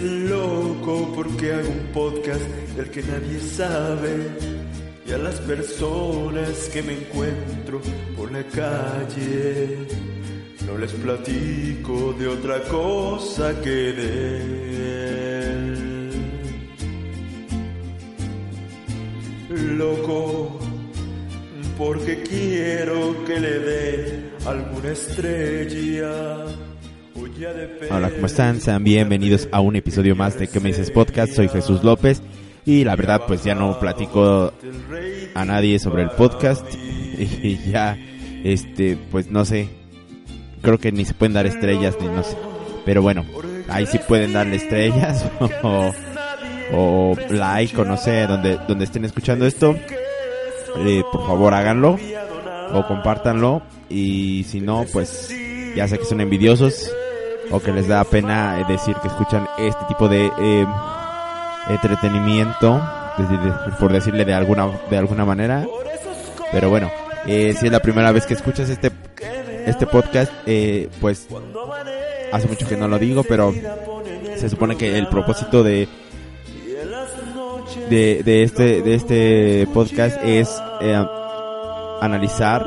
loco porque hago un podcast del que nadie sabe. Y a las personas que me encuentro por la calle, no les platico de otra cosa que de él. Loco, porque quiero que le dé alguna estrella. Hola, ¿cómo están? Sean bienvenidos a un episodio más de ¿Qué me dices podcast? Soy Jesús López y la verdad pues ya no platico a nadie sobre el podcast y ya, este, pues no sé, creo que ni se pueden dar estrellas ni no sé, pero bueno, ahí sí pueden darle estrellas o, o like o no sé, donde, donde estén escuchando esto, eh, por favor háganlo o compártanlo y si no pues ya sé que son envidiosos o que les da pena eh, decir que escuchan este tipo de eh, entretenimiento por decirle de alguna de alguna manera. Pero bueno eh, si es la primera vez que escuchas este este podcast eh, pues hace mucho que no lo digo pero se supone que el propósito de de, de este de este podcast es eh, analizar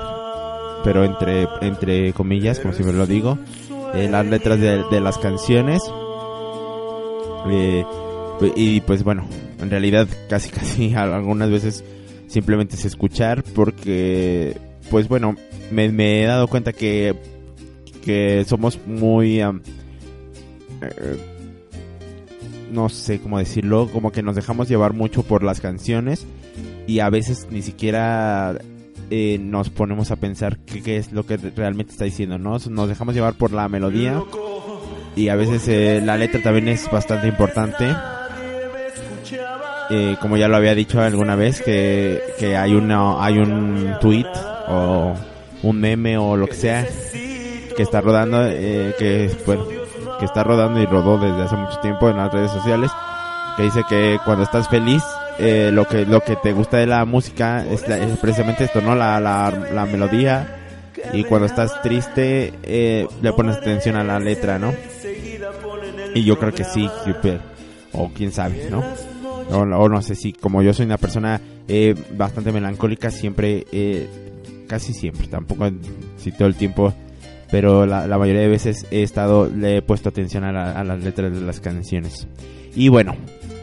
pero entre entre comillas como siempre lo digo eh, las letras de, las canciones. Eh, y pues bueno en realidad casi casi algunas veces simplemente es escuchar porque pues bueno me, he dado cuenta que que somos muy eh, no sé cómo decirlo como que nos dejamos llevar mucho por las canciones y a veces ni siquiera eh, nos ponemos a pensar qué, es lo que realmente está diciendo, ¿no? Nos dejamos llevar por la melodía y a veces eh, la letra también es bastante importante. Eh, como ya lo había dicho alguna vez, que, que hay, una, hay un tweet o un meme o lo que sea que está rodando, eh, que, que está rodando y rodó desde hace mucho tiempo en las redes sociales, que dice que cuando estás feliz, eh, lo que lo que te gusta de la música es, la- es precisamente esto, ¿no? La, la, la melodía y cuando estás triste eh, le pones atención a la letra, ¿no? Y yo creo que sí, o quién sabe, ¿no? O, o no sé si, como yo soy una persona eh, bastante melancólica, siempre, eh, casi siempre, tampoco si todo el tiempo, pero la, la mayoría de veces he estado, le he puesto atención a, a las letras de las canciones. Y bueno,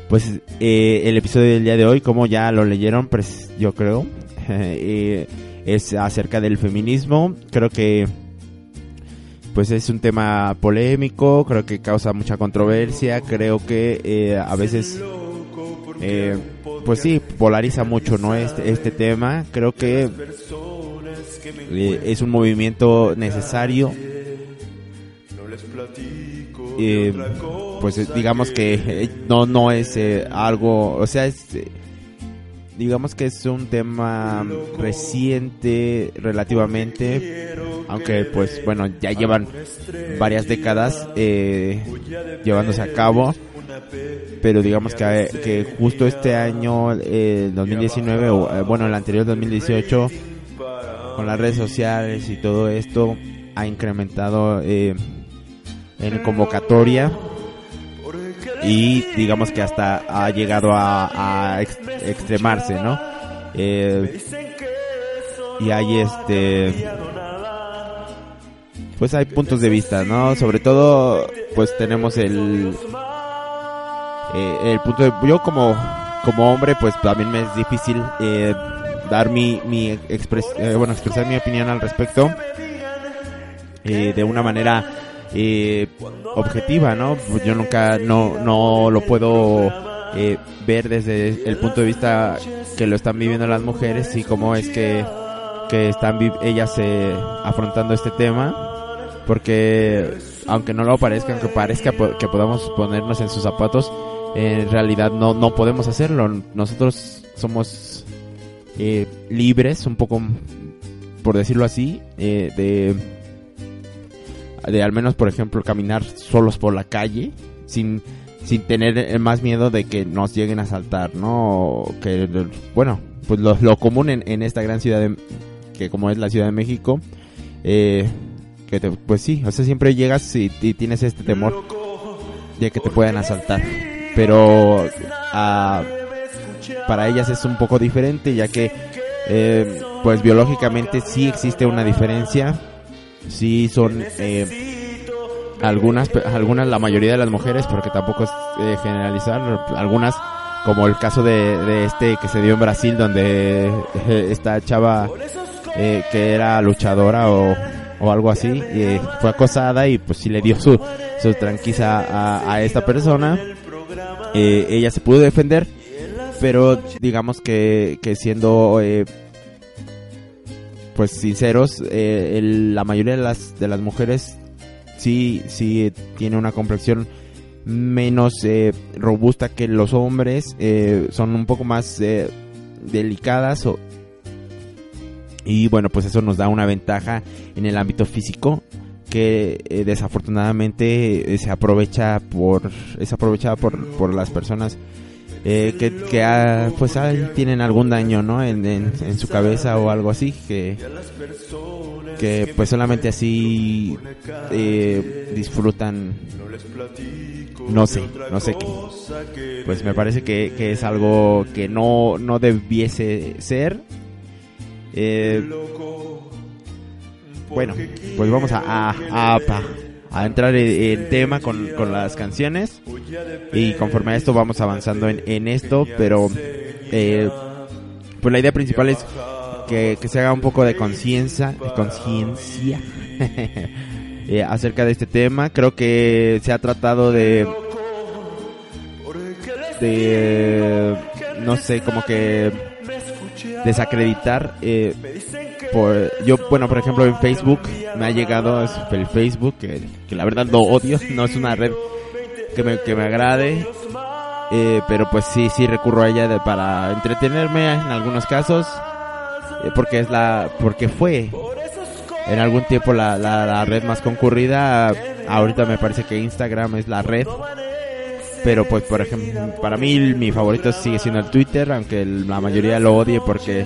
pues eh, el episodio del día de hoy, como ya lo leyeron, pues yo creo, eh, es acerca del feminismo. Creo que pues es un tema polémico, creo que causa mucha controversia, creo que eh, a veces eh, pues sí, polariza mucho, ¿no? Este, este tema, creo que es un movimiento necesario. Eh, pues eh, digamos que eh, no no es eh, algo, o sea, es digamos que es un tema reciente relativamente, aunque pues bueno, ya llevan varias décadas eh, llevándose a cabo, pero digamos que, que justo este año, eh, 2019, o bueno, el anterior 2018, con las redes sociales y todo esto, ha incrementado eh, en convocatoria y digamos que hasta ha llegado a, a ex- extremarse, ¿no? Eh, y hay este pues hay puntos de vista, ¿no? Sobre todo pues tenemos el eh, el punto de yo como como hombre pues también me es difícil eh, dar mi mi eh, bueno expresar mi opinión al respecto de una manera eh, objetiva, ¿no? Yo nunca, no, no lo puedo eh, ver desde el punto de vista que lo están viviendo las mujeres y cómo es que, que están ellas eh, afrontando este tema, porque aunque no lo parezca, aunque parezca que podamos ponernos en sus zapatos, en realidad no, no podemos hacerlo. Nosotros somos eh, libres, un poco, por decirlo así, eh, de de al menos por ejemplo caminar solos por la calle sin sin tener eh, más miedo de que nos lleguen a asaltar, ¿no? Que bueno, pues lo, lo común en, en esta gran ciudad de, que como es la Ciudad de México, eh, que te- pues sí, o sea, siempre llegas y, y tienes este temor de que te puedan asaltar. Pero ah, para ellas es un poco diferente ya que eh, pues biológicamente sí existe una diferencia. Sí son eh, algunas, algunas, la mayoría de las mujeres, porque tampoco es eh, generalizar, algunas como el caso de, de, este que se dio en Brasil donde esta chava que era luchadora o, o algo así fue acosada y pues sí le dio su, su tranquiza a, a esta persona. Ella se pudo defender pero digamos que, que siendo eh, pues sinceros, eh, la mayoría de las, de las mujeres sí, sí tiene una complexión menos eh, robusta que los hombres, eh, son un poco más delicadas o, y bueno, pues eso nos da una ventaja en el ámbito físico que desafortunadamente se aprovecha por es aprovechada por, por las personas eh, que, que ah, pues tienen algún daño no en, en, su cabeza o algo así que que pues solamente así eh, disfrutan no sé no sé qué. Pues me parece que, es algo que no no debiese ser. Eh, bueno pues vamos a, a a entrar en, tema con, con, las canciones y conforme a esto vamos avanzando en, en esto, pero eh, pues la idea principal es que, que se haga un poco de conciencia, conciencia eh, acerca de este tema. Creo que se ha tratado de de no sé, como que desacreditar eh, yo, bueno, por ejemplo, en Facebook me ha llegado el Facebook, que, la verdad lo odio, no es una red que me, que me agrade, eh, pero pues sí, sí recurro a ella de, para entretenerme en algunos casos, eh, porque es la, porque fue en algún tiempo la, la, red más concurrida, ahorita me parece que Instagram es la red, pero pues por ejemplo, para mí mi favorito sigue siendo el Twitter, aunque la mayoría lo odie porque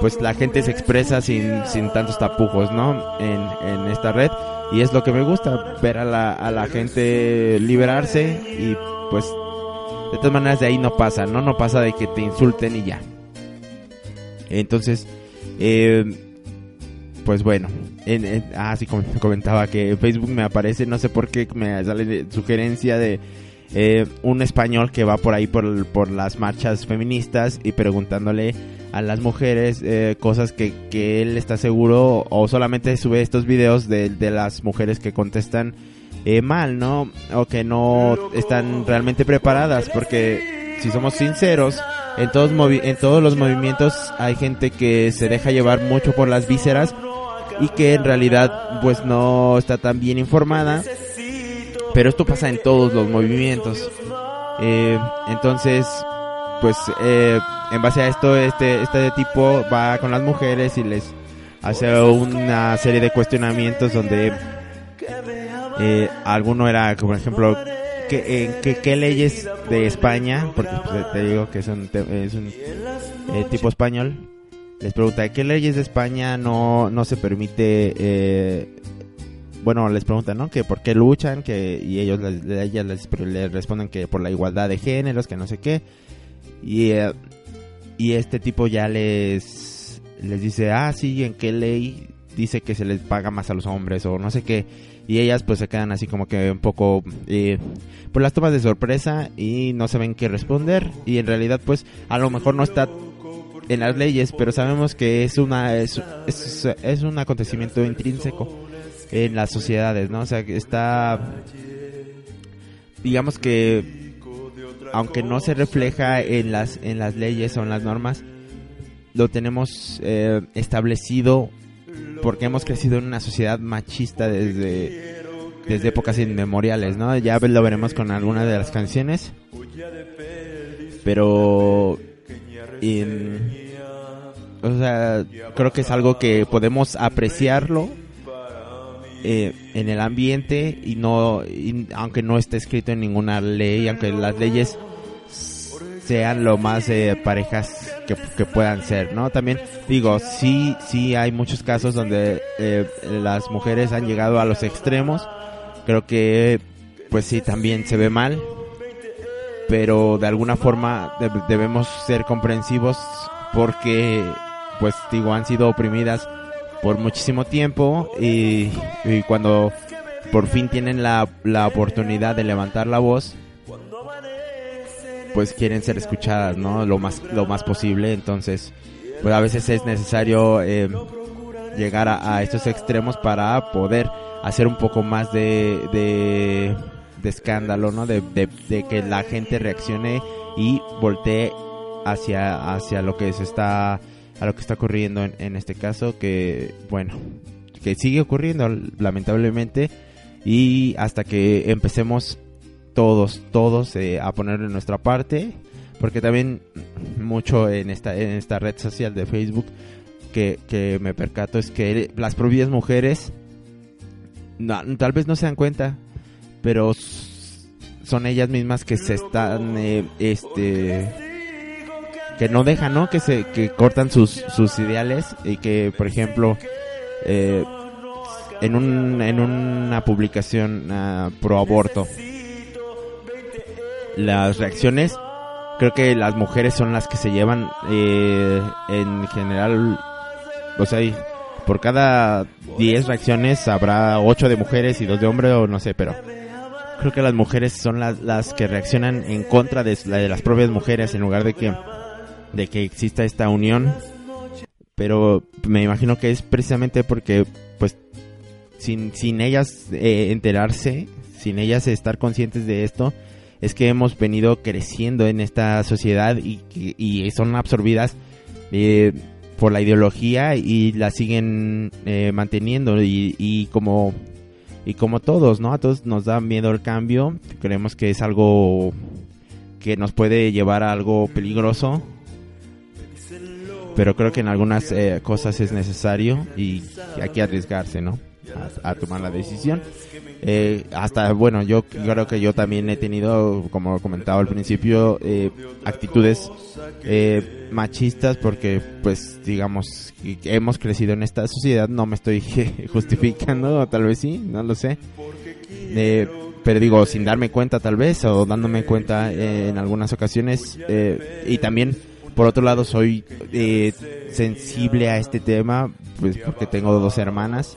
pues la gente se expresa sin, sin tantos tapujos, ¿no? En, en esta red. Y es lo que me gusta, ver a la, a la gente liberarse y pues de todas maneras de ahí no pasa, ¿no? No pasa de que te insulten y ya. Entonces, eh, pues bueno, en, ah, sí, comentaba que Facebook me aparece, no sé por qué me sale sugerencia de eh, un español que va por ahí por, por las marchas feministas y preguntándole a las mujeres eh, cosas que, que, él está seguro o solamente sube estos videos de, de las mujeres que contestan eh, mal, ¿no? O que no están realmente preparadas porque si somos sinceros, en todos, en todos los movimientos hay gente que se deja llevar mucho por las vísceras y que en realidad pues no está tan bien informada. Pero esto pasa en todos los movimientos. Eh, entonces, pues eh, en base a esto, este, este tipo va con las mujeres y les hace una serie de cuestionamientos donde eh, alguno era, por ejemplo, ¿qué, qué, leyes de España, porque pues, te digo que es un, es un eh, tipo español, les pregunta, ¿qué leyes de España no, no se permite eh, bueno, les preguntan, ¿no? Que por qué luchan, que y ellos les, ellas les, responden que por la igualdad de géneros, que no sé qué. Y y este tipo ya les les dice, "Ah, sí, ¿en qué ley dice que se les paga más a los hombres o no sé qué?" Y ellas pues se quedan así como que un poco eh, pues las tomas de sorpresa y no saben qué responder y en realidad pues a lo mejor no está en las leyes, pero sabemos que es una es, es un acontecimiento intrínseco en las sociedades, ¿no? O sea, que está digamos que aunque no se refleja en las, en las leyes o en las normas, lo tenemos eh, establecido porque hemos crecido en una sociedad machista desde, desde épocas inmemoriales, ¿no? Ya lo veremos con algunas de las canciones, pero... o sea, creo que es algo que podemos apreciarlo eh, en el ambiente y no, aunque no esté escrito en ninguna ley, aunque las leyes sean lo más eh, parejas que, que, puedan ser, ¿no? También digo, sí, sí hay muchos casos donde eh, las mujeres han llegado a los extremos. Creo que pues sí, también se ve mal, pero de alguna forma debemos ser comprensivos porque, pues digo, han sido oprimidas por muchísimo tiempo y, cuando por fin tienen la, la oportunidad de levantar la voz, pues quieren ser escuchadas, ¿no? Lo más, lo más posible, entonces, pues a veces es necesario eh, llegar a, estos extremos para poder hacer un poco más de, de, escándalo, ¿no? De, de, que la gente reaccione y voltee hacia, hacia lo que se está, a lo que está ocurriendo en, en este caso, que, bueno, que sigue ocurriendo lamentablemente y hasta que empecemos todos, todos eh, a ponerle nuestra parte, porque también mucho en esta, en esta red social de Facebook que, que me percato es que las propias mujeres tal vez no se dan cuenta, pero son ellas mismas que se están, eh, este, que no dejan, ¿no? Que se, que cortan sus, sus ideales y que, por ejemplo, eh, en un, en una publicación uh, pro aborto, las reacciones, creo que las mujeres son las que se llevan eh, en general, o sea, por cada 10 reacciones habrá 8 de mujeres y 2 de hombres o no sé, pero creo que las mujeres son las, las que reaccionan en contra de, de las propias mujeres en lugar de que, de que exista esta unión. Pero me imagino que es precisamente porque, pues, sin, sin ellas eh, enterarse, sin ellas estar conscientes de esto, es que hemos venido creciendo en esta sociedad y, y son absorbidas eh, por la ideología y la siguen eh, manteniendo y, y, como y como todos, ¿no? A todos nos da miedo el cambio, creemos que es algo que nos puede llevar a algo peligroso, pero creo que en algunas eh, cosas es necesario y hay que arriesgarse, ¿no? a, tomar la decisión. Eh, hasta, bueno, yo creo que yo también he tenido, como comentaba al principio, eh, actitudes eh, machistas porque, pues, digamos, hemos crecido en esta sociedad, no me estoy justificando, tal vez sí, no lo sé. pero digo, sin darme cuenta tal vez, o dándome cuenta en algunas ocasiones, y también por otro lado soy sensible a este tema pues porque tengo dos hermanas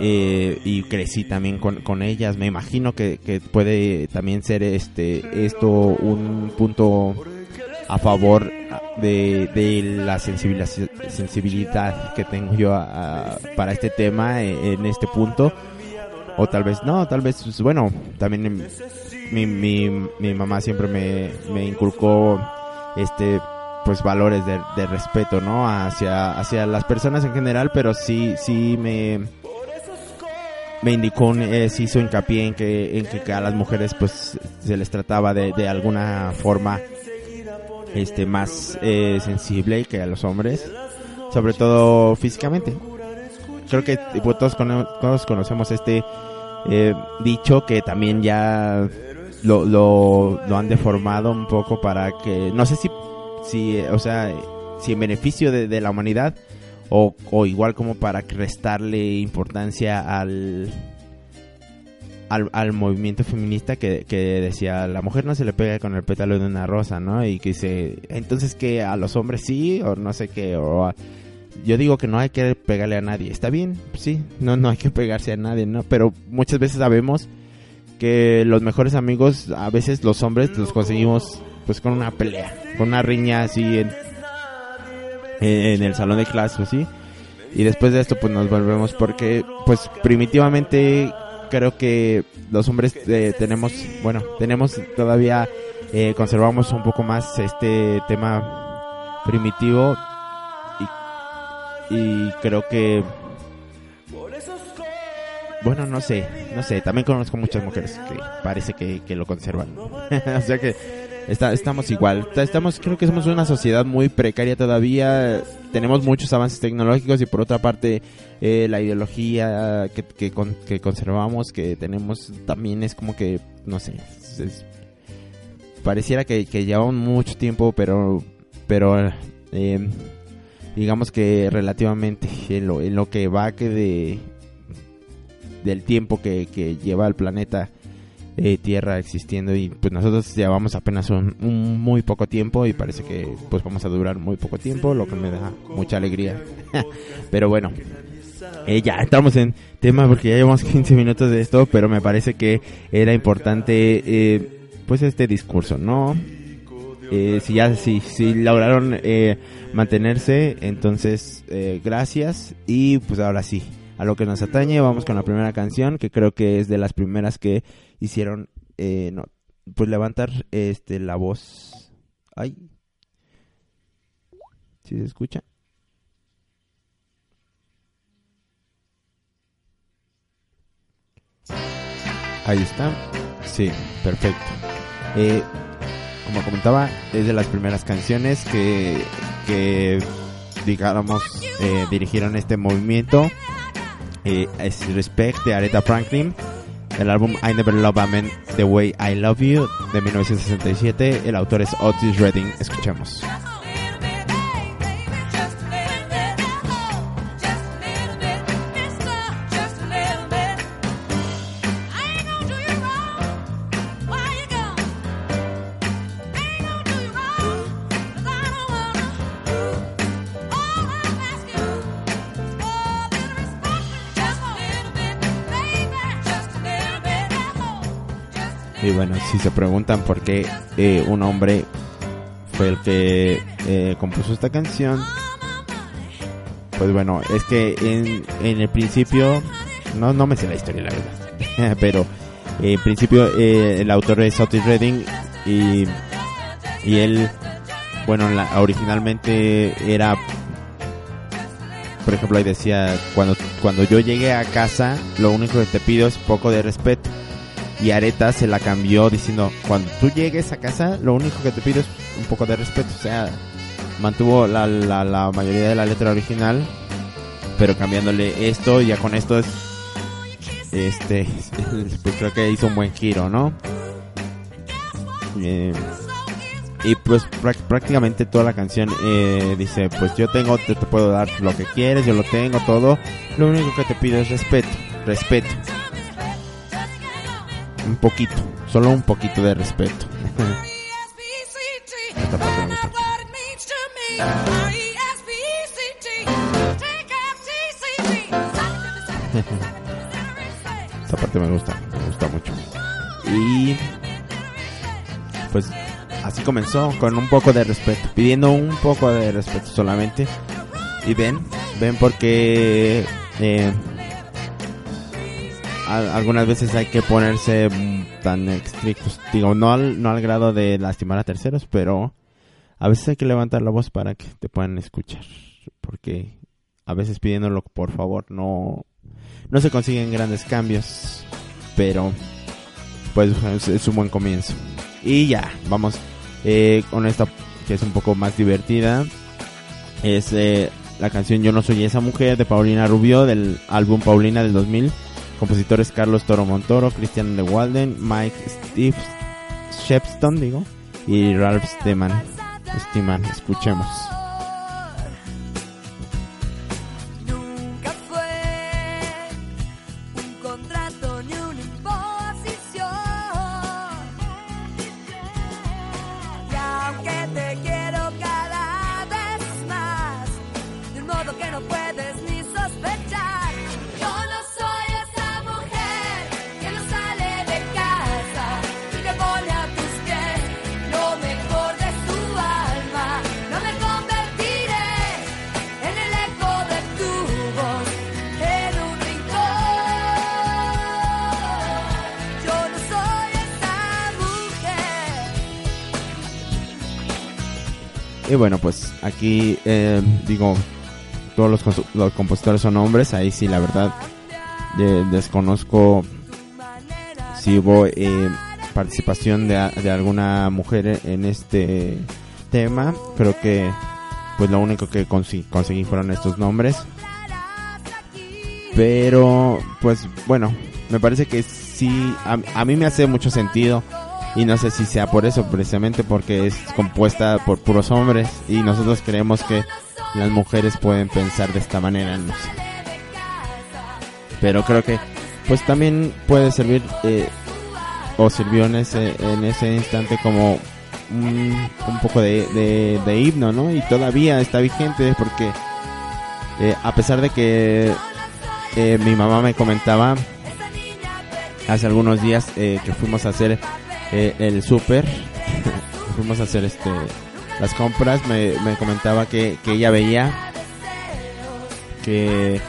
eh, y crecí también con, con, ellas. Me imagino que, que, puede también ser este esto un punto a favor de, de la sensibilidad, que tengo yo para este tema en, este punto. O tal vez no, tal vez, pues, bueno, también mi, mi, mi mamá siempre me, me inculcó este pues valores de, de respeto, ¿no? Hacia, hacia las personas en general, pero sí, sí me, me indicó, eh, hizo hincapié en que, en que a las mujeres pues se les trataba de, de alguna forma este más eh, sensible que a los hombres, sobre todo físicamente. Creo que todos, todos conocemos este eh, dicho que también ya lo, lo, lo han deformado un poco para que, no sé si, si o sea, si en beneficio de, de la humanidad o, o igual como para restarle importancia al, al, movimiento feminista que, que, decía la mujer no se le pega con el pétalo de una rosa, ¿no? Y que dice, entonces que a los hombres sí o no sé qué, o yo digo que no hay que pegarle a nadie, está bien, sí, no, no hay que pegarse a nadie, ¿no? Pero muchas veces sabemos que los mejores amigos, a veces los hombres los conseguimos pues con una pelea, con una riña así en, en el salón de clases, ¿sí? Y después de esto pues nos volvemos porque pues primitivamente creo que los hombres eh, tenemos, bueno, tenemos todavía, eh, conservamos un poco más este tema primitivo y, y creo que, bueno, no sé, no sé, también conozco muchas mujeres que parece que, que lo conservan. o sea que Está, estamos igual. Estamos, creo que somos una sociedad muy precaria todavía. Tenemos muchos avances tecnológicos y por otra parte eh, la ideología que, que, conservamos, que tenemos, también es como que, no sé, pareciera que, que mucho tiempo, pero, pero eh, digamos que relativamente en lo, en lo que va que de del tiempo que, que lleva el planeta eh, Tierra existiendo y pues nosotros llevamos apenas un, muy poco tiempo y parece que pues vamos a durar muy poco tiempo, lo que me da mucha alegría. pero bueno, eh, ya estamos en tema porque ya llevamos 15 minutos de esto, pero me parece que era importante eh, pues este discurso, ¿no? Eh, si ya si, si lograron eh, mantenerse, entonces gracias y pues ahora sí, a lo que nos atañe, vamos con la primera canción que creo que es de las primeras que hicieron no, pues levantar este la voz. Ay. ¿Sí se escucha? Ahí está. Sí, perfecto. Eh, como comentaba, es de las primeras canciones que, que digamos, eh, dirigieron este movimiento. Eh, es Respect de Aretha Franklin. El álbum I Never Love a Man The Way I Love You de 1967. El autor es Otis Redding. Escuchemos. Bueno, si se preguntan por qué eh, un hombre fue el que eh, compuso esta canción, pues bueno, es que en, en el principio, no, no me sé la historia la verdad, pero en principio eh, el autor es Otis Redding y, y él, bueno, la, originalmente era, por ejemplo, ahí decía, cuando, cuando yo llegué a casa, lo único que te pido es poco de respeto y Areta se la cambió diciendo, cuando tú llegues a casa, lo único que te pido es un poco de respeto. O sea, mantuvo la, mayoría de la letra original, pero cambiándole esto, ya con esto es, este, pues creo que hizo un buen giro, ¿no? Eh, y pues prácticamente toda la canción eh, dice, pues yo tengo, te, te puedo dar lo que quieres, yo lo tengo todo, lo único que te pido es respeto, respeto un poquito, solo un poquito de respeto. Esta parte me gusta. Esta parte me gusta, me gusta mucho. Y pues así comenzó con un poco de respeto, pidiendo un poco de respeto solamente. Y ven, ven porque eh, algunas veces hay que ponerse tan estrictos. Digo, no al, no al grado de lastimar a terceros, pero a veces hay que levantar la voz para que te puedan escuchar. Porque a veces pidiéndolo por favor no, no se consiguen grandes cambios. Pero pues es, un buen comienzo. Y ya, vamos eh, con esta que es un poco más divertida. Es eh, la canción Yo no soy esa mujer de Paulina Rubio del álbum Paulina del 2000 Compositores Carlos Toro Montoro, Christian de Walden, Mike Steve Shepston, digo, y Ralph Steman. Steman, escuchemos. Aquí eh, digo, todos los, compositores son hombres, ahí sí la verdad desconozco si hubo eh, participación de, alguna mujer en este tema. Creo que pues lo único que conseguí fueron estos nombres. Pero pues bueno, me parece que sí, a mí me hace mucho sentido y no sé si sea por eso, precisamente porque es compuesta por puros hombres y nosotros creemos que las mujeres pueden pensar de esta manera, no sé. Pero creo que pues también puede servir eh, o sirvió en ese, en ese instante como un, poco de, de, himno, ¿no? Y todavía está vigente porque eh, a pesar de que eh, mi mamá me comentaba hace algunos días eh, que fuimos a hacer el súper, fuimos a hacer este las compras, me, me comentaba que, que ella veía que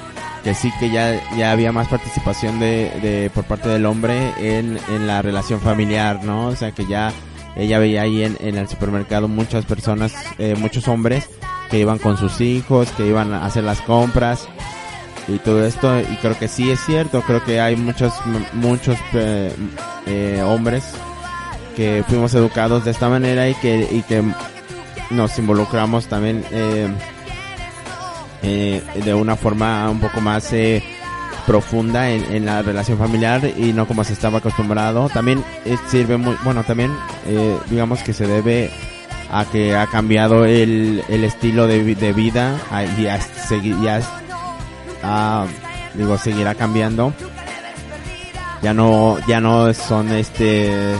que sí que ya, ya había más participación de, de por parte del hombre en, en la relación familiar, ¿no? O sea que ya ella veía ahí en, en el supermercado muchas personas, eh, muchos hombres que iban con sus hijos, que iban a hacer las compras y todo esto y creo que sí es cierto, creo que hay muchos muchos eh, eh, hombres que fuimos educados de esta manera y que y que nos involucramos también eh, eh, de una forma un poco más eh, profunda en, la relación familiar y no como se estaba acostumbrado. También eh, sirve muy, bueno, también digamos que se debe a que ha cambiado el, el estilo de, de vida y a digo, seguirá cambiando. Ya no, ya no son este,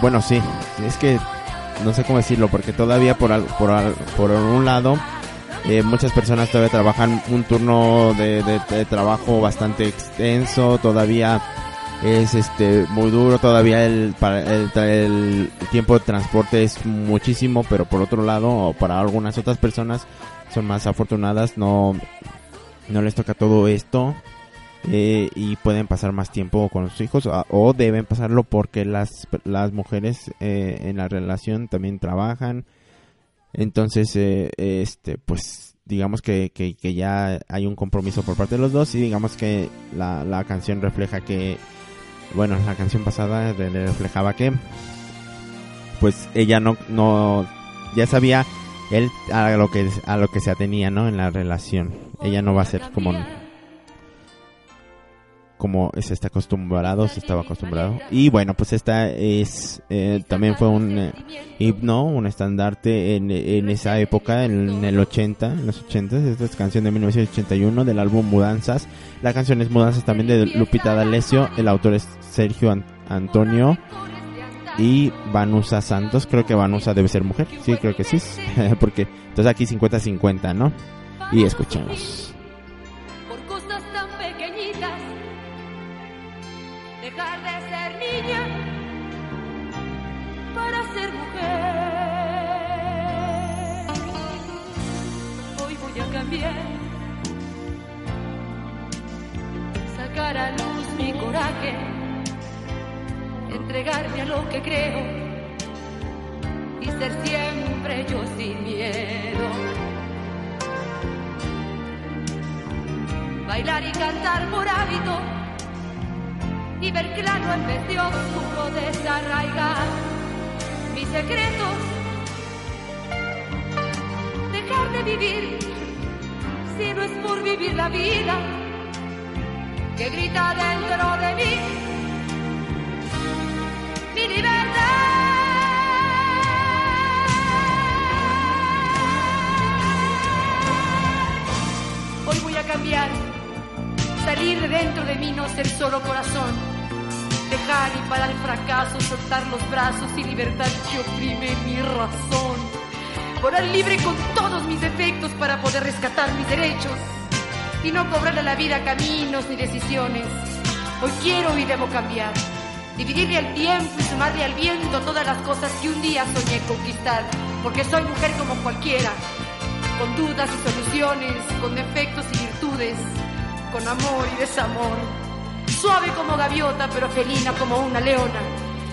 bueno, sí, es que no sé cómo decirlo, porque todavía por, por, por un lado, eh, muchas personas todavía trabajan un turno de, de, trabajo bastante extenso, todavía es este muy duro, todavía el, el, el, tiempo de transporte es muchísimo, pero por otro lado, para algunas otras personas son más afortunadas, no, no les toca todo esto eh, y pueden pasar más tiempo con sus hijos o, deben pasarlo porque las, las mujeres eh, en la relación también trabajan. Entonces, eh, este, pues digamos que, que, ya hay un compromiso por parte de los dos y digamos que la, la canción refleja que, bueno, la canción pasada reflejaba que, pues ella no, no, ya sabía él a lo que, a lo que se atenía, ¿no? En la relación. Ella no va a ser como como se está acostumbrado, se estaba acostumbrado. Y bueno, pues esta es, eh, también fue un eh, himno, un estandarte en, en, esa época, en, el 80, en los 80, esta es canción de 1981 del álbum Mudanzas. La canción es Mudanzas también de Lupita D'Alessio, el autor es Sergio Antonio y Vanusa Santos, creo que Vanusa debe ser mujer, sí, creo que sí, porque entonces aquí 50-50, ¿no? Y escuchemos. Sacar a luz mi coraje, entregarme a lo que creo y ser siempre yo sin miedo. Bailar y cantar por hábito y ver claro en vez de oscuro desarraigar mis secretos, dejar de vivir si no es por vivir la vida que grita dentro de mí. Mi libertad. Hoy voy a cambiar, salir de dentro de mí, no ser solo corazón, dejar y parar el fracaso, soltar los brazos y libertad que oprime mi razón, volar libre con todos mis defectos para poder rescatar mis derechos y no cobrarle a la vida caminos ni decisiones. Hoy quiero y debo cambiar, dividirle el tiempo y sumarle al viento todas las cosas que un día soñé conquistar, porque soy mujer como cualquiera, con dudas y soluciones, con defectos y virtudes, con amor y desamor, suave como gaviota pero felina como una leona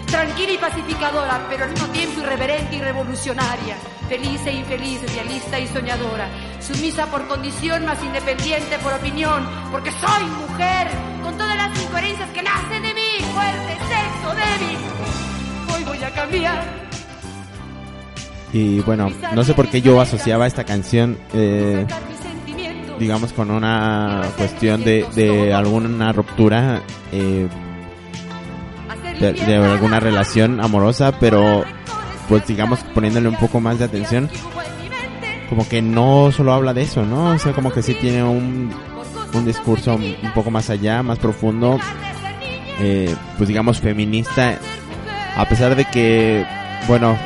tranquila y pacificadora, pero al mismo tiempo irreverente y revolucionaria, feliz e infeliz, idealista y soñadora, sumisa por condición, más independiente por opinión, porque soy mujer, con todas las incoherencias que nacen de mí, fuerte, sexo, débil. Hoy voy a cambiar. Y bueno, no sé por qué yo asociaba esta canción, eh, digamos, con una cuestión de, de alguna ruptura. Eh, de, alguna relación amorosa, pero pues digamos poniéndole un poco más de atención, como que no solo habla de eso, ¿no? O sea, como que sí tiene un un discurso un poco más allá, más profundo, eh, pues digamos feminista, a pesar de que, bueno,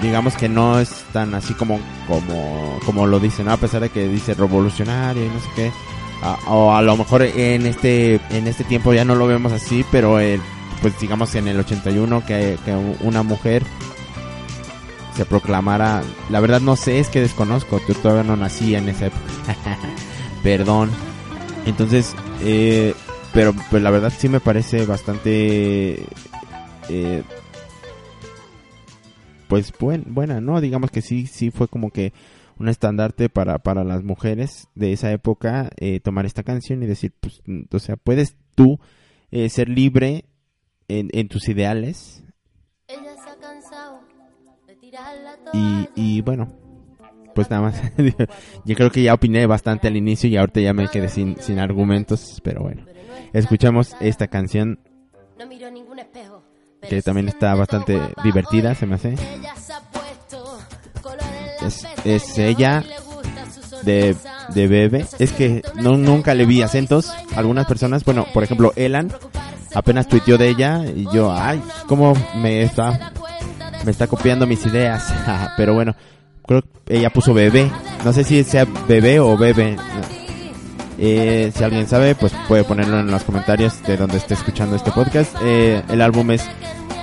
digamos que no es tan así como como como lo dicen, a pesar de que dice revolucionario y no sé qué, o a lo mejor en este en este tiempo ya no lo vemos así, pero el, pues digamos en el 81 que, que una mujer se proclamara, la verdad no sé, es que desconozco, yo todavía no nací en esa época, perdón, entonces, eh, pero pues la verdad sí me parece bastante, eh, pues buen, buena, ¿no? Digamos que sí, sí fue como que un estandarte para, para las mujeres de esa época eh, tomar esta canción y decir, pues, o sea, puedes tú eh, ser libre en, en tus ideales. Y, y bueno, pues nada más. Yo creo que ya opiné bastante al inicio y ahorita ya me quedé sin, sin argumentos, pero bueno. Escuchamos esta canción que también está bastante divertida, se me hace. Es, es ella de, de Bebe. Es que no, nunca le vi acentos. Algunas personas, bueno, por ejemplo, Elan apenas tuiteó de ella y yo, ay, cómo me está, me está copiando mis ideas. Pero bueno, creo que ella puso bebé. No sé si sea bebé o bebé. Eh, si alguien sabe, pues puede ponerlo en los comentarios de donde esté escuchando este podcast. Eh, el álbum es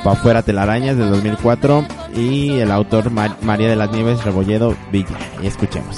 Pa' fuera telarañas del 2004 y el autor María de las Nieves Rebolledo Villa. Y escuchemos.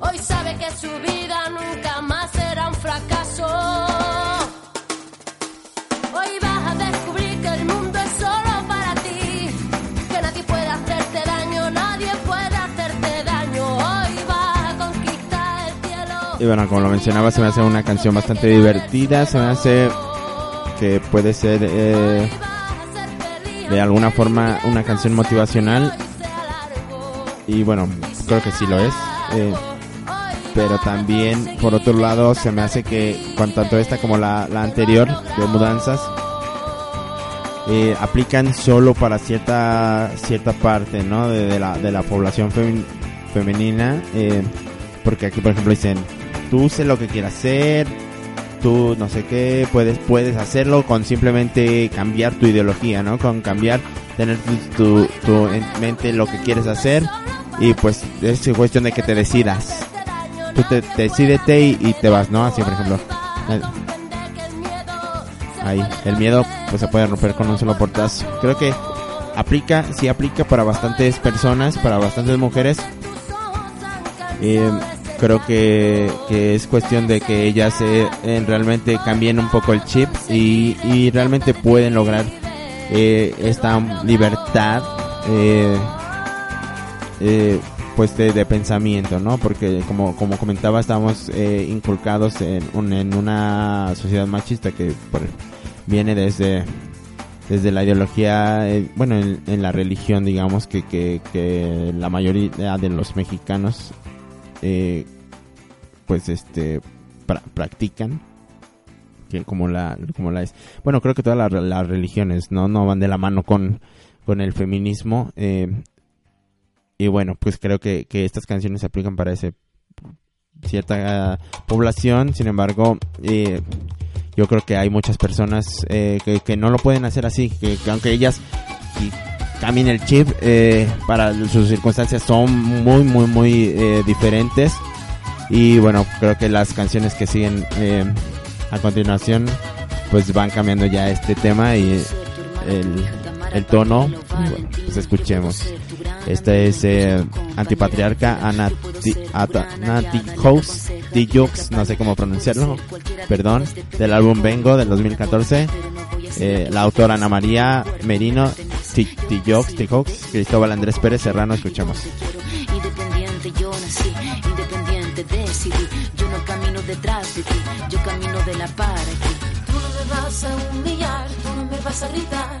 Hoy sabe que su vida nunca más será un fracaso. Y bueno, como lo mencionaba, se me hace una canción bastante divertida. Se me hace que puede ser eh, de alguna forma una canción motivacional. Y bueno, creo que sí lo es. Eh, pero también, por otro lado, se me hace que con tanto esta como la, anterior de mudanzas, eh, aplican solo para cierta cierta parte ¿no? de, la, de la población femenina. porque aquí, por ejemplo, dicen tú sé lo que quieras hacer, tú no sé qué, puedes, puedes hacerlo con simplemente cambiar tu ideología, ¿no? Con cambiar, tener tu, tu, en mente lo que quieres hacer y pues es cuestión de que te decidas. Tú te, y, te vas, ¿no? Así, por ejemplo. Ahí, el miedo pues se puede romper con un solo portazo. Creo que aplica, sí aplica para bastantes personas, para bastantes mujeres. Eh, creo que, es cuestión de que ellas eh, realmente cambien un poco el chip y, y realmente pueden lograr eh, esta libertad eh, eh, pues de, pensamiento no porque como como comentaba estamos inculcados en, en una sociedad machista que viene desde desde la ideología, bueno, en, la religión, digamos, que, que, que, la mayoría de los mexicanos eh, pues este practican que como la como la es. Bueno creo que todas las, religiones no no van de la mano con con el feminismo eh, y bueno pues creo que, que estas canciones se aplican para ese cierta población sin embargo eh, yo creo que hay muchas personas que, que, no lo pueden hacer así que, aunque ellas cambien el chip para sus circunstancias son muy muy muy diferentes y bueno, creo que las canciones que siguen eh, a continuación pues van cambiando ya este tema y el, el tono. pues escuchemos. Esta es eh, Antipatriarca Anati, Anati House Tijux, no sé cómo pronunciarlo, perdón, del álbum Vengo del 2014. Eh, la autora Ana María Merino, Tijux, Tijux, Cristóbal Andrés Pérez Serrano, escuchamos. Independiente yo nací, independiente decidí, yo no camino detrás de ti, yo camino de la para ti. Tú no me vas a humillar, tú no me vas a gritar,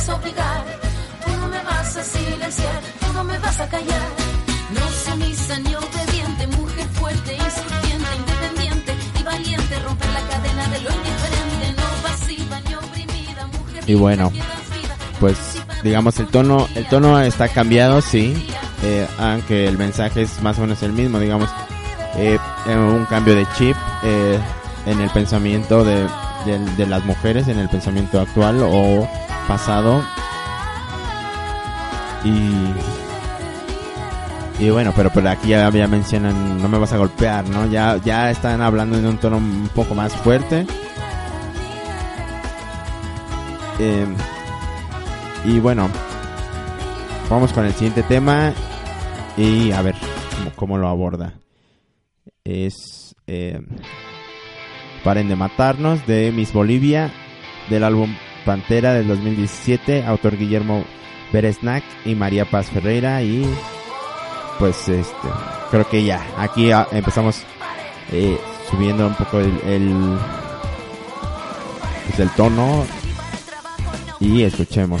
Vas a obligar, tú no me vas a silenciar, tú no me vas a callar. No sumisa ni obediente, mujer fuerte, insurgente, independiente y valiente, romper la cadena de lo indiferente, no pasiva ni oprimida, mujer Y bueno, Pues digamos el tono, el tono está cambiado, sí, eh, aunque el mensaje es más o menos el mismo, digamos, eh, eh, un cambio de chip eh, en el pensamiento de, de, de las mujeres, en el pensamiento actual o pasado. Y, y bueno, pero por aquí ya, mencionan, no me vas a golpear, ¿no? Ya, ya están hablando en un tono un poco más fuerte. Eh, y bueno, vamos con el siguiente tema y a ver cómo, cómo lo aborda. Es eh, Paren de matarnos de Miss Bolivia del álbum Pantera del 2017, autor Guillermo Beresnac y María Paz Ferreira y pues este creo que ya aquí ah, empezamos eh, subiendo un poco el, el pues el tono y escuchemos.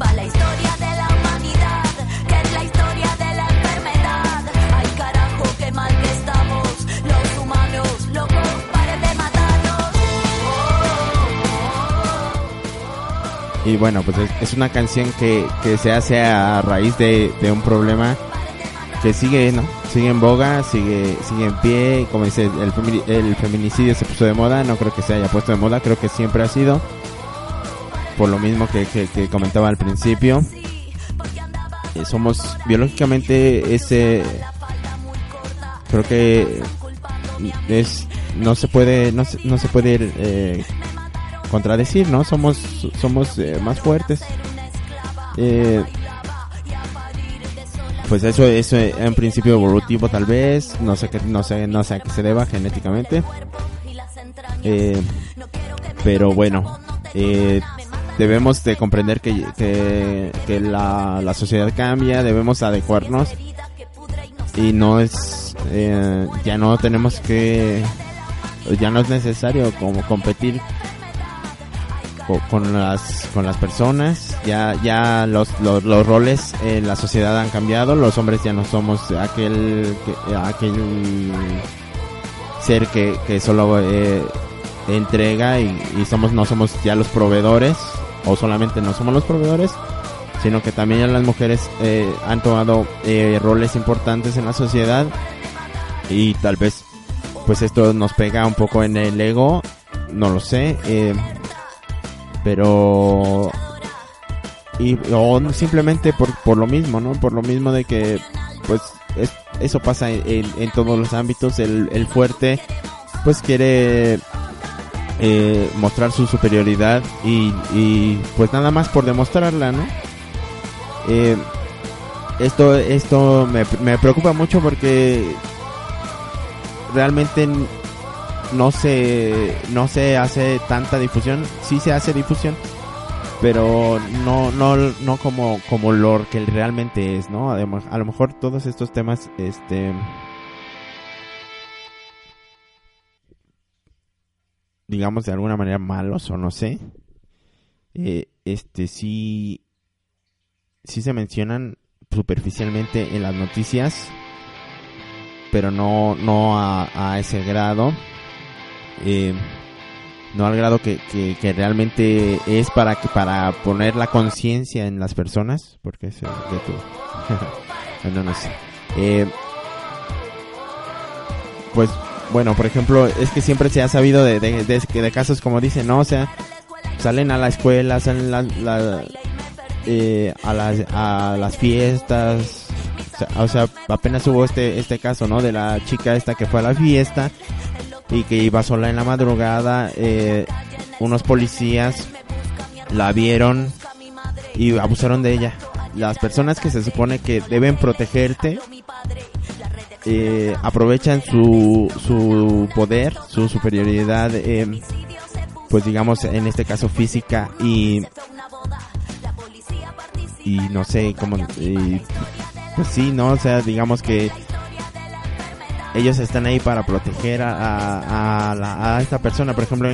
Y bueno, pues es, una canción que, que se hace a raíz de, de un problema que sigue, ¿no? Sigue en boga, sigue, sigue en pie. Como dice, el, femi- el feminicidio se puso de moda. No creo que se haya puesto de moda, creo que siempre ha sido. Por lo mismo que, que, que comentaba al principio. Eh, somos biológicamente ese. Creo que es no se puede no se, no se puede eh, contradecir, ¿no? Somos somos eh, más fuertes. Eh, pues eso eso en principio evolutivo tal vez, no sé qué no sé no sé a qué se deba genéticamente. Eh, pero bueno, eh, debemos de comprender que, que, que la, la sociedad cambia, debemos adecuarnos y no es eh, ya no tenemos que ya no es necesario como competir co- con las con las personas. Ya ya los, los, roles en la sociedad han cambiado. Los hombres ya no somos aquel que- aquel ser que, que solo eh, entrega y, y somos no somos ya los proveedores o solamente no somos los proveedores, sino que también las mujeres eh, han tomado eh, roles importantes en la sociedad. Y tal vez pues esto nos pega un poco en el ego, no lo sé, eh, pero y o simplemente por, por lo mismo, ¿no? Por lo mismo de que pues es, eso pasa en, en, todos los ámbitos, el, el fuerte pues quiere eh, mostrar su superioridad y, y, pues nada más por demostrarla, ¿no? Eh, esto esto me, me preocupa mucho porque realmente no se no se hace tanta difusión, sí se hace difusión, pero no no no como como lo que realmente es, ¿no? Además, a lo mejor todos estos temas este digamos de alguna manera malos o no sé. Eh, este sí sí se mencionan superficialmente en las noticias, pero no no a, a ese grado. Eh, no al grado que, que, realmente es para que para poner la conciencia en las personas porque es de tu no, no sé. Eh, pues bueno por ejemplo es que siempre se ha sabido de, de, casos como dicen no o sea salen a la escuela salen la, eh, a las a las fiestas o sea, o sea apenas hubo este este caso no de la chica esta que fue a la fiesta y que iba sola en la madrugada. Eh, unos policías la vieron y abusaron de ella. Las personas que se supone que deben protegerte eh, aprovechan su, su poder, su superioridad, eh, pues digamos en este caso física y y no sé cómo pues sí no o sea digamos que ellos están ahí para proteger a, a, la, a esta persona, por ejemplo,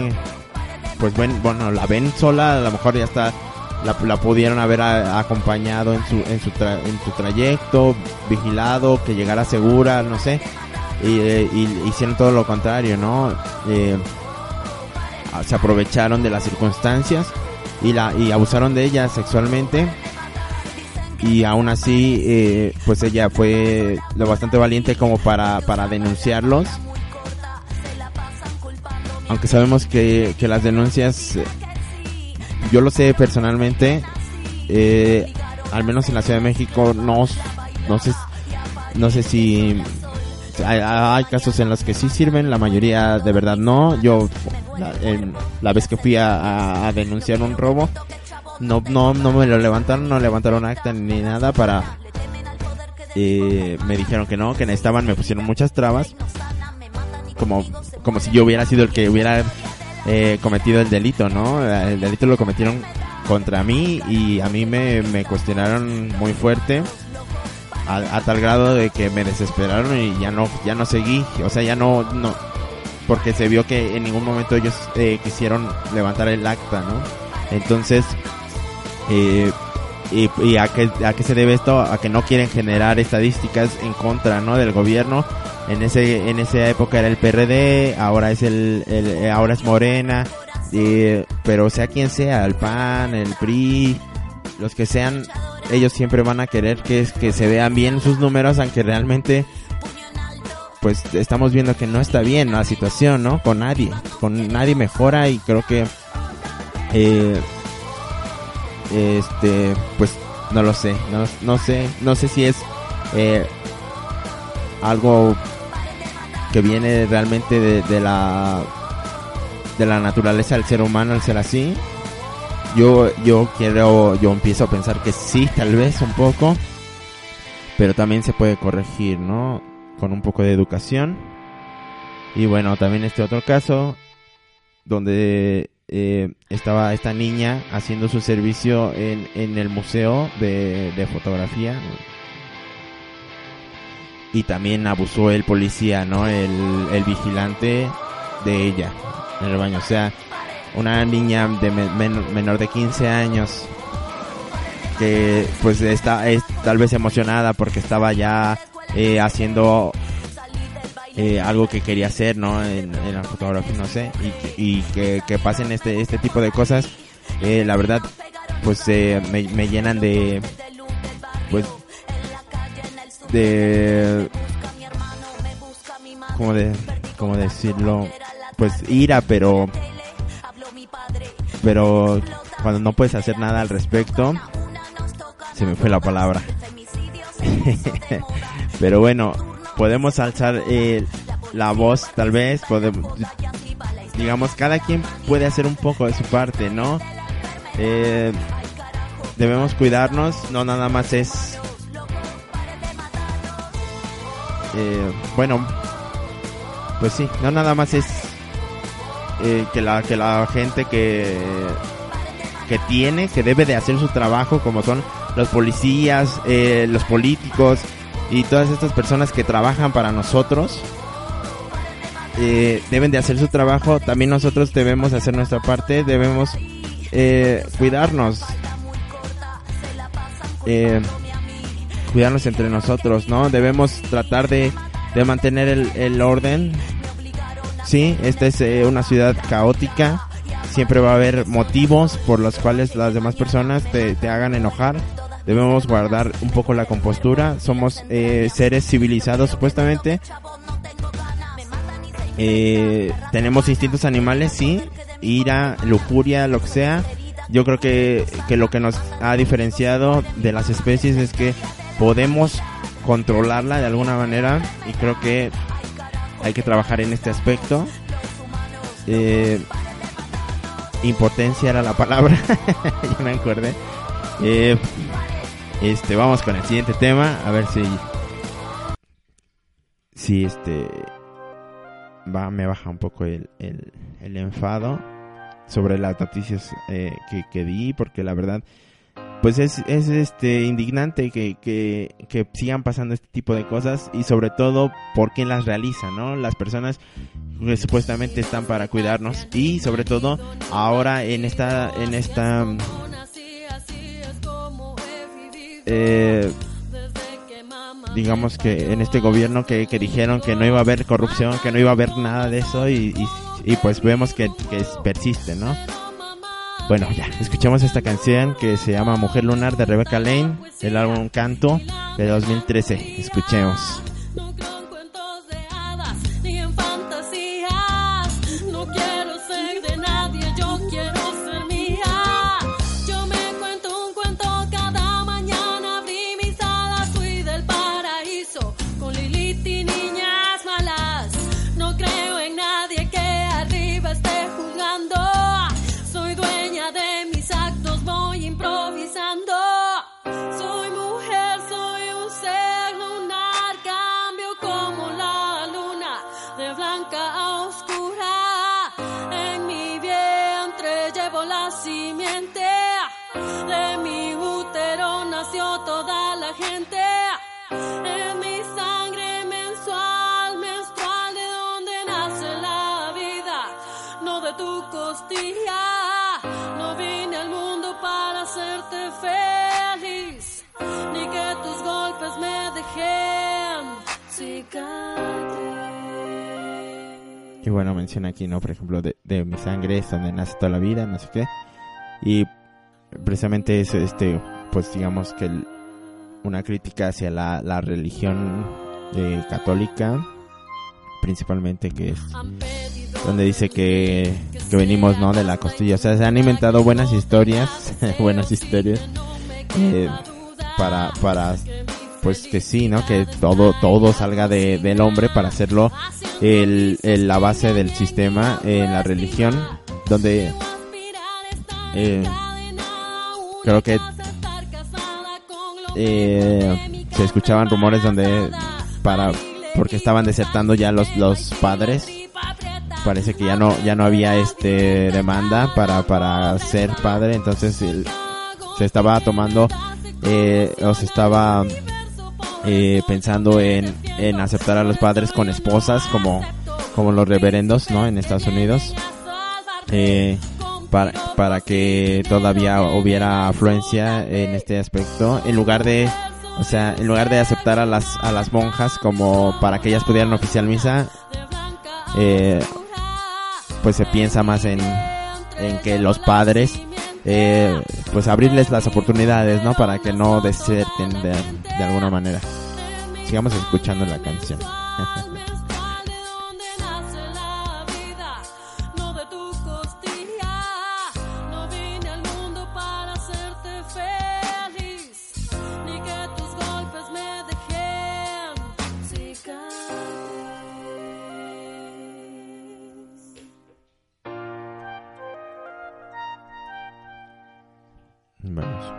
pues ven, bueno, la ven sola, a lo mejor ya está, la, la pudieron haber acompañado en su, en su, tra, en su trayecto, vigilado, que llegara segura, no sé, y, eh, y hicieron todo lo contrario, ¿no? Eh, se aprovecharon de las circunstancias y la y abusaron de ella sexualmente y aún así eh, pues ella fue lo bastante valiente como para, para denunciarlos. Aunque sabemos que, que las denuncias yo lo sé personalmente eh, al menos en la Ciudad de México no no sé no sé si hay, hay, casos en los que sí sirven la mayoría de verdad no. Yo la, en, la vez que fui a, a, a denunciar un robo no, no, no me lo levantaron, no levantaron acta ni nada para... Me dijeron que no, que necesitaban, me pusieron muchas trabas. Como, como si yo hubiera sido el que hubiera eh, cometido el delito, ¿no? El delito lo cometieron contra mí y a mí me, me cuestionaron muy fuerte. A, a, tal grado de que me desesperaron y ya no, ya no seguí. O sea, ya no, no, porque se vio que en ningún momento ellos eh, quisieron levantar el acta, ¿no? Entonces, eh, y, y a, qué, a qué se debe esto a que no quieren generar estadísticas en contra no del gobierno. En ese en esa época era el PRD ahora es el, el ahora es Morena eh, pero sea quien sea el PAN el PRI los que sean ellos siempre van a querer que que se vean bien sus números aunque realmente pues estamos viendo que no está bien la situación no con nadie con nadie mejora y creo que eh, este pues no lo sé no, no sé no sé si es eh, algo que viene realmente de, de, la de la naturaleza del ser humano el ser así. Yo yo quiero yo empiezo a pensar que sí tal vez un poco pero también se puede corregir no con un poco de educación. Y bueno también este otro caso donde eh, estaba esta niña haciendo su servicio en, en el museo de, de, fotografía y también abusó el policía, ¿no? El, el vigilante de ella en el baño. O sea, una niña de men menor de 15 años que pues está es tal vez emocionada porque estaba ya eh, haciendo eh, algo que quería hacer, ¿no? En, la fotografía, no sé, y, y que, que, pasen este, este tipo de cosas, eh, la verdad, pues eh, me, me llenan de, pues, de, como de, como decirlo, pues ira, pero, pero cuando no puedes hacer nada al respecto, se me fue la palabra. pero bueno, podemos alzar eh, la voz, tal vez, podemos, digamos, cada quien puede hacer un poco de su parte, ¿no? Eh, debemos cuidarnos, no nada más es... Eh, bueno, pues sí, no nada más es eh, que la que la gente que que tiene, que debe de hacer su trabajo, como son los policías, eh, los políticos y todas estas personas que trabajan para nosotros, eh, deben de hacer su trabajo. También nosotros debemos hacer nuestra parte, debemos eh, cuidarnos, eh, cuidarnos entre nosotros, ¿no? Debemos tratar de, de mantener el, el orden. Sí, esta es eh, una ciudad caótica. Siempre va a haber motivos por los cuales las demás personas te, te hagan enojar. Debemos guardar un poco la compostura. Somos eh, seres civilizados supuestamente. Eh, tenemos instintos animales, sí. Ira, lujuria, lo que sea. Yo creo que, que lo que nos ha diferenciado de las especies es que podemos controlarla de alguna manera y creo que hay que trabajar en este aspecto. Eh, impotencia era la palabra, ya me acordé. Eh, este, vamos con el siguiente tema, a ver si, si este, va, me baja un poco el, el, enfado sobre las noticias eh, que, que di, porque la verdad, pues es, es este indignante que, que, que sigan pasando este tipo de cosas y sobre todo por quién las realiza, ¿no? Las personas que supuestamente están para cuidarnos y sobre todo ahora en esta en esta eh, digamos que en este gobierno que, que dijeron que no iba a haber corrupción, que no iba a haber nada de eso y, y, pues vemos que, que persiste, ¿no? Bueno, ya, escuchamos esta canción que se llama Mujer Lunar de Rebecca Lane, el álbum Canto de 2013. Escuchemos. Y bueno, menciona aquí, ¿no? Por ejemplo, de, mi sangre es donde nace toda la vida, no sé qué. Y precisamente es este, pues digamos que una crítica hacia la, la religión eh, católica, principalmente que es donde dice que, que venimos, ¿no? De la costilla. O sea, se han inventado buenas historias, buenas historias, eh, para, para, pues que sí, ¿no? Que todo, todo salga de, del hombre para hacerlo el, la base del sistema en la religión, donde eh, creo que eh, se escuchaban rumores donde para porque estaban desertando ya los los padres parece que ya no ya no había este demanda para para ser padre entonces el- se estaba tomando eh, o se estaba eh, pensando en, en aceptar a los padres con esposas como como los reverendos no en Estados Unidos. Eh, para, para que todavía hubiera afluencia en este aspecto en lugar de o sea en lugar de aceptar a las a las monjas como para que ellas pudieran oficiar misa eh, pues se piensa más en en que los padres eh, pues abrirles las oportunidades, ¿no? Para que no deserten de, de alguna manera. Sigamos escuchando la canción. Vamos.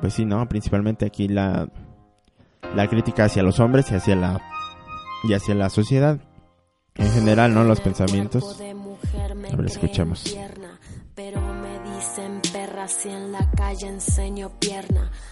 Pues sí, ¿no? Principalmente aquí la, la crítica hacia los hombres y hacia la, y hacia la sociedad. En general, ¿no? Los pensamientos. A ver, escuchemos. Pierna, pero me dicen perra si en la calle enseño pierna.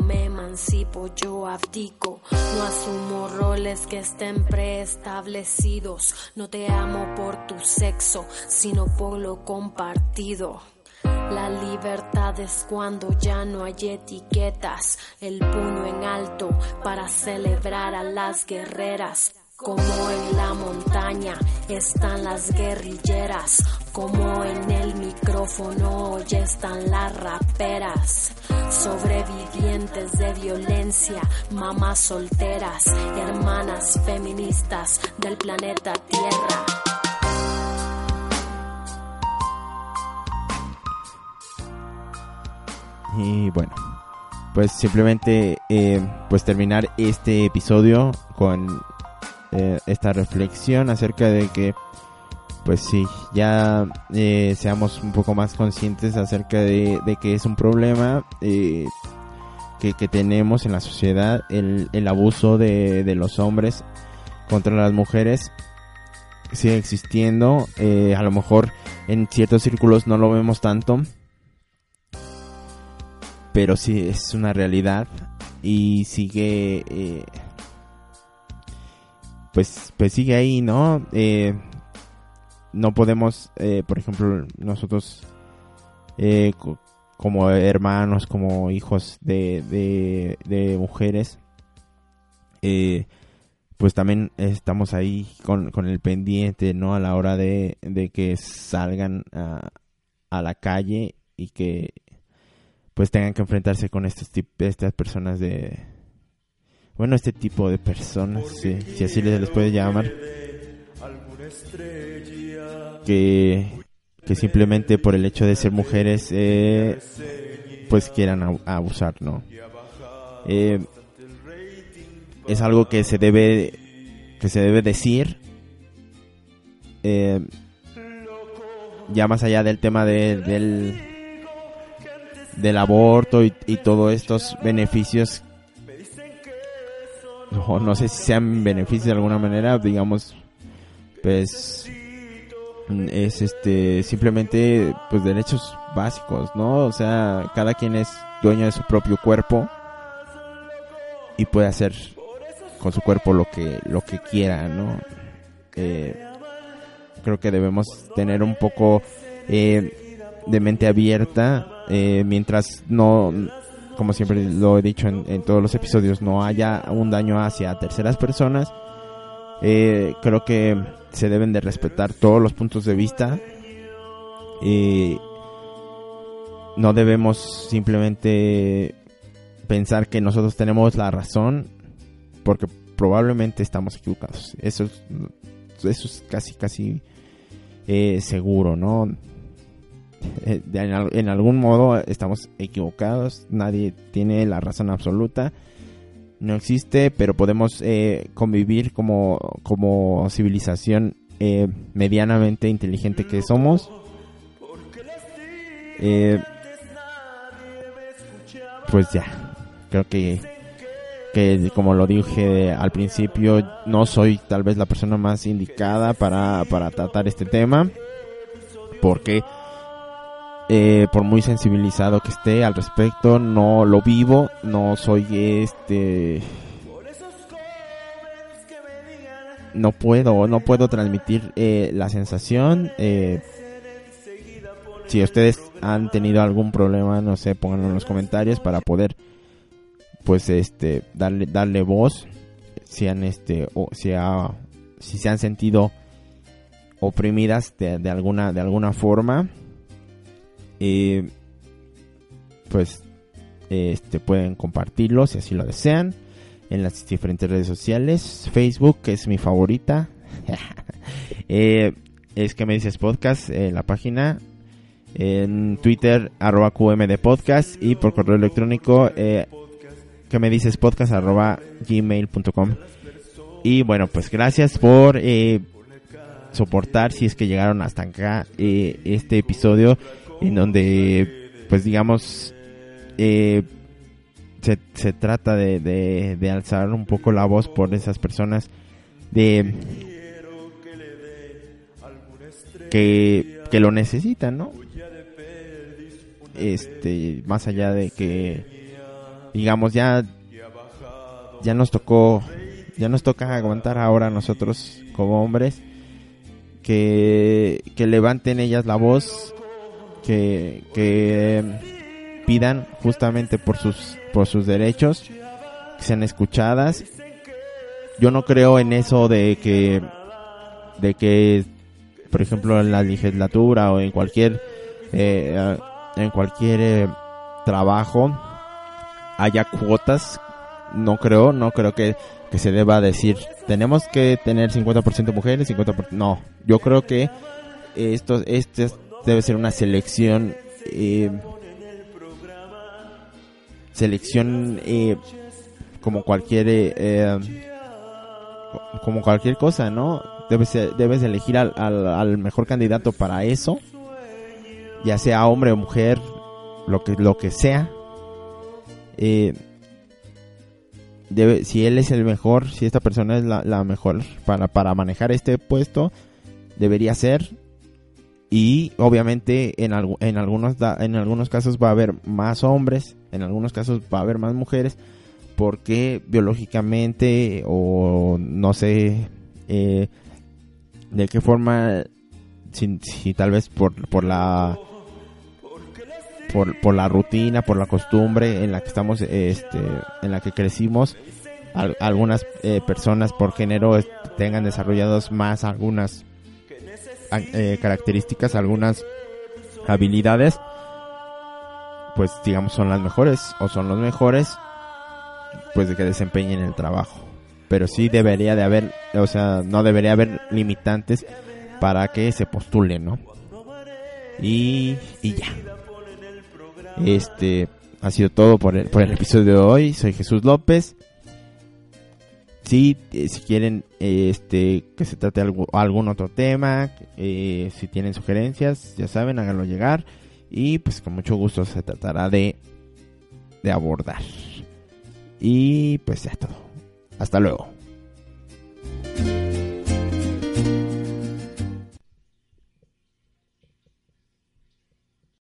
Me emancipo, yo abdico. No asumo roles que estén preestablecidos. No te amo por tu sexo, sino por lo compartido. La libertad es cuando ya no hay etiquetas, el puño en alto para celebrar a las guerreras. Como en la montaña están las guerrilleras, como en el micrófono hoy están las raperas. Sobrevivientes de violencia, mamás solteras, hermanas feministas del planeta Tierra. Y bueno, pues simplemente eh, pues terminar este episodio con eh, esta reflexión acerca de que pues sí, ya eh, seamos un poco más conscientes acerca de, de que es un problema eh, que, que tenemos en la sociedad, el, el abuso de, de los hombres contra las mujeres sigue existiendo, a lo mejor en ciertos círculos no lo vemos tanto, pero sí es una realidad y sigue pues pues sigue ahí no eh, no podemos eh, por ejemplo nosotros eh, co- como hermanos como hijos de, de, mujeres eh, pues también estamos ahí con, con el pendiente no a la hora de, de que salgan a, a la calle y que pues tengan que enfrentarse con estos estas personas de bueno este tipo de personas sí, si así les, les puede llamar que que simplemente por el hecho de ser mujeres eh, pues quieran abu- abusar no Eh, es algo que se debe que se debe decir eh, ya más allá del tema de- del del aborto y, y todos estos beneficios no, no sé si sean beneficios de alguna manera digamos pues es este simplemente pues derechos básicos no o sea cada quien es dueño de su propio cuerpo y puede hacer con su cuerpo lo que lo que quiera no Eh, creo que debemos tener un poco eh, de mente abierta eh, mientras no como siempre lo he dicho en, todos los episodios no haya un daño hacia terceras personas eh, creo que se deben de respetar todos los puntos de vista y no debemos simplemente pensar que nosotros tenemos la razón porque probablemente estamos equivocados. Eso es, casi casi eh, seguro no Eh, en, al- en algún modo estamos equivocados nadie tiene la razón absoluta no existe, pero podemos eh, convivir como, como civilización eh, medianamente inteligente que somos. Eh, pues ya, creo que, que como lo dije al principio, no soy tal vez la persona más indicada para, para tratar este tema, porque eh, por muy sensibilizado que esté al respecto, no lo vivo, no soy este no puedo, no puedo transmitir eh, la sensación. Eh, si ustedes han tenido algún problema, no sé, pónganlo en los comentarios para poder, pues, este, darle, darle voz. Si han, este, o si, si se han sentido oprimidas de, de alguna, de alguna forma. Eh, pues, este, pueden compartirlo si así lo desean en las diferentes redes sociales. Facebook, que es mi favorita. Eh, es que me dices podcast, eh, la página. En Twitter, arroba QMD podcast. Y por correo electrónico, eh, que me dices podcast, arroba. Y bueno, pues gracias por soportar si es que llegaron hasta acá este episodio en donde pues digamos eh, se, se trata de, de, alzar un poco la voz por esas personas de que, que lo necesitan, ¿no? Este, más allá de que digamos ya ya nos tocó ya nos toca aguantar ahora nosotros como hombres que, que levanten ellas la voz que, que pidan justamente por sus por sus derechos, que sean escuchadas. Yo no creo en eso de que, de que, por ejemplo, en la legislatura o en cualquier, eh, en cualquier eh, trabajo haya cuotas. No creo, no creo que, que se deba decir, tenemos que tener 50% mujeres, 50%, no. Yo creo que esto, este debe ser una selección eh, selección eh, como cualquier eh, eh, como cualquier cosa, ¿no? Debes, debes elegir al, al, mejor candidato para eso, ya sea hombre o mujer, lo que lo que sea. debe, si él es el mejor, si esta persona es la, la mejor para, para manejar este puesto, debería ser y obviamente en, en, algunos, en algunos casos va a haber más hombres, en algunos casos va a haber más mujeres, porque biológicamente o no sé eh, de qué forma, si, tal vez por, por la... Por, por, la rutina, por la costumbre en la que estamos, este, en la que crecimos, algunas eh, personas por género tengan desarrollados más algunas eh, características, algunas habilidades, pues digamos son las mejores o son los mejores, pues de que desempeñen el trabajo. Pero sí debería de haber, o sea, no debería haber limitantes para que se postulen, ¿no? Y, y ya. Este ha sido todo por el, por el episodio de hoy. Soy Jesús López. Si, eh, si quieren este que se trate algo, algún otro tema, eh, si tienen sugerencias, ya saben, háganlo llegar y pues con mucho gusto se tratará de, de abordar. Y pues ya todo. Hasta luego.